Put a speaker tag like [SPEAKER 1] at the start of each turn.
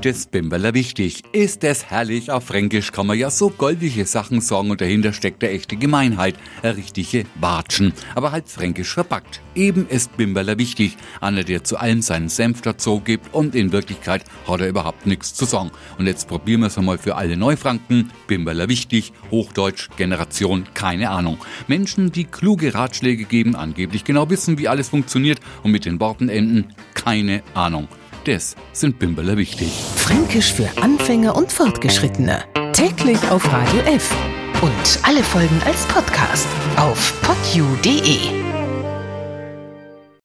[SPEAKER 1] das Bimberler wichtig. Ist es herrlich, auf Fränkisch kann man ja so goldige Sachen sagen und dahinter steckt eine echte Gemeinheit, eine richtige Watschen, aber halt fränkisch verpackt. Eben ist Bimberler wichtig, einer, der zu allem seinen Senf dazu gibt und in Wirklichkeit hat er überhaupt nichts zu sagen. Und jetzt probieren wir es einmal für alle Neufranken. Bimberler wichtig, Hochdeutsch, Generation, keine Ahnung. Menschen, die kluge Ratschläge geben, angeblich genau wissen, wie alles funktioniert und mit den Worten enden, keine Ahnung. Das sind Bimberler wichtig.
[SPEAKER 2] Fränkisch für Anfänger und Fortgeschrittene. Täglich auf Radio F. Und alle Folgen als Podcast auf podu.de.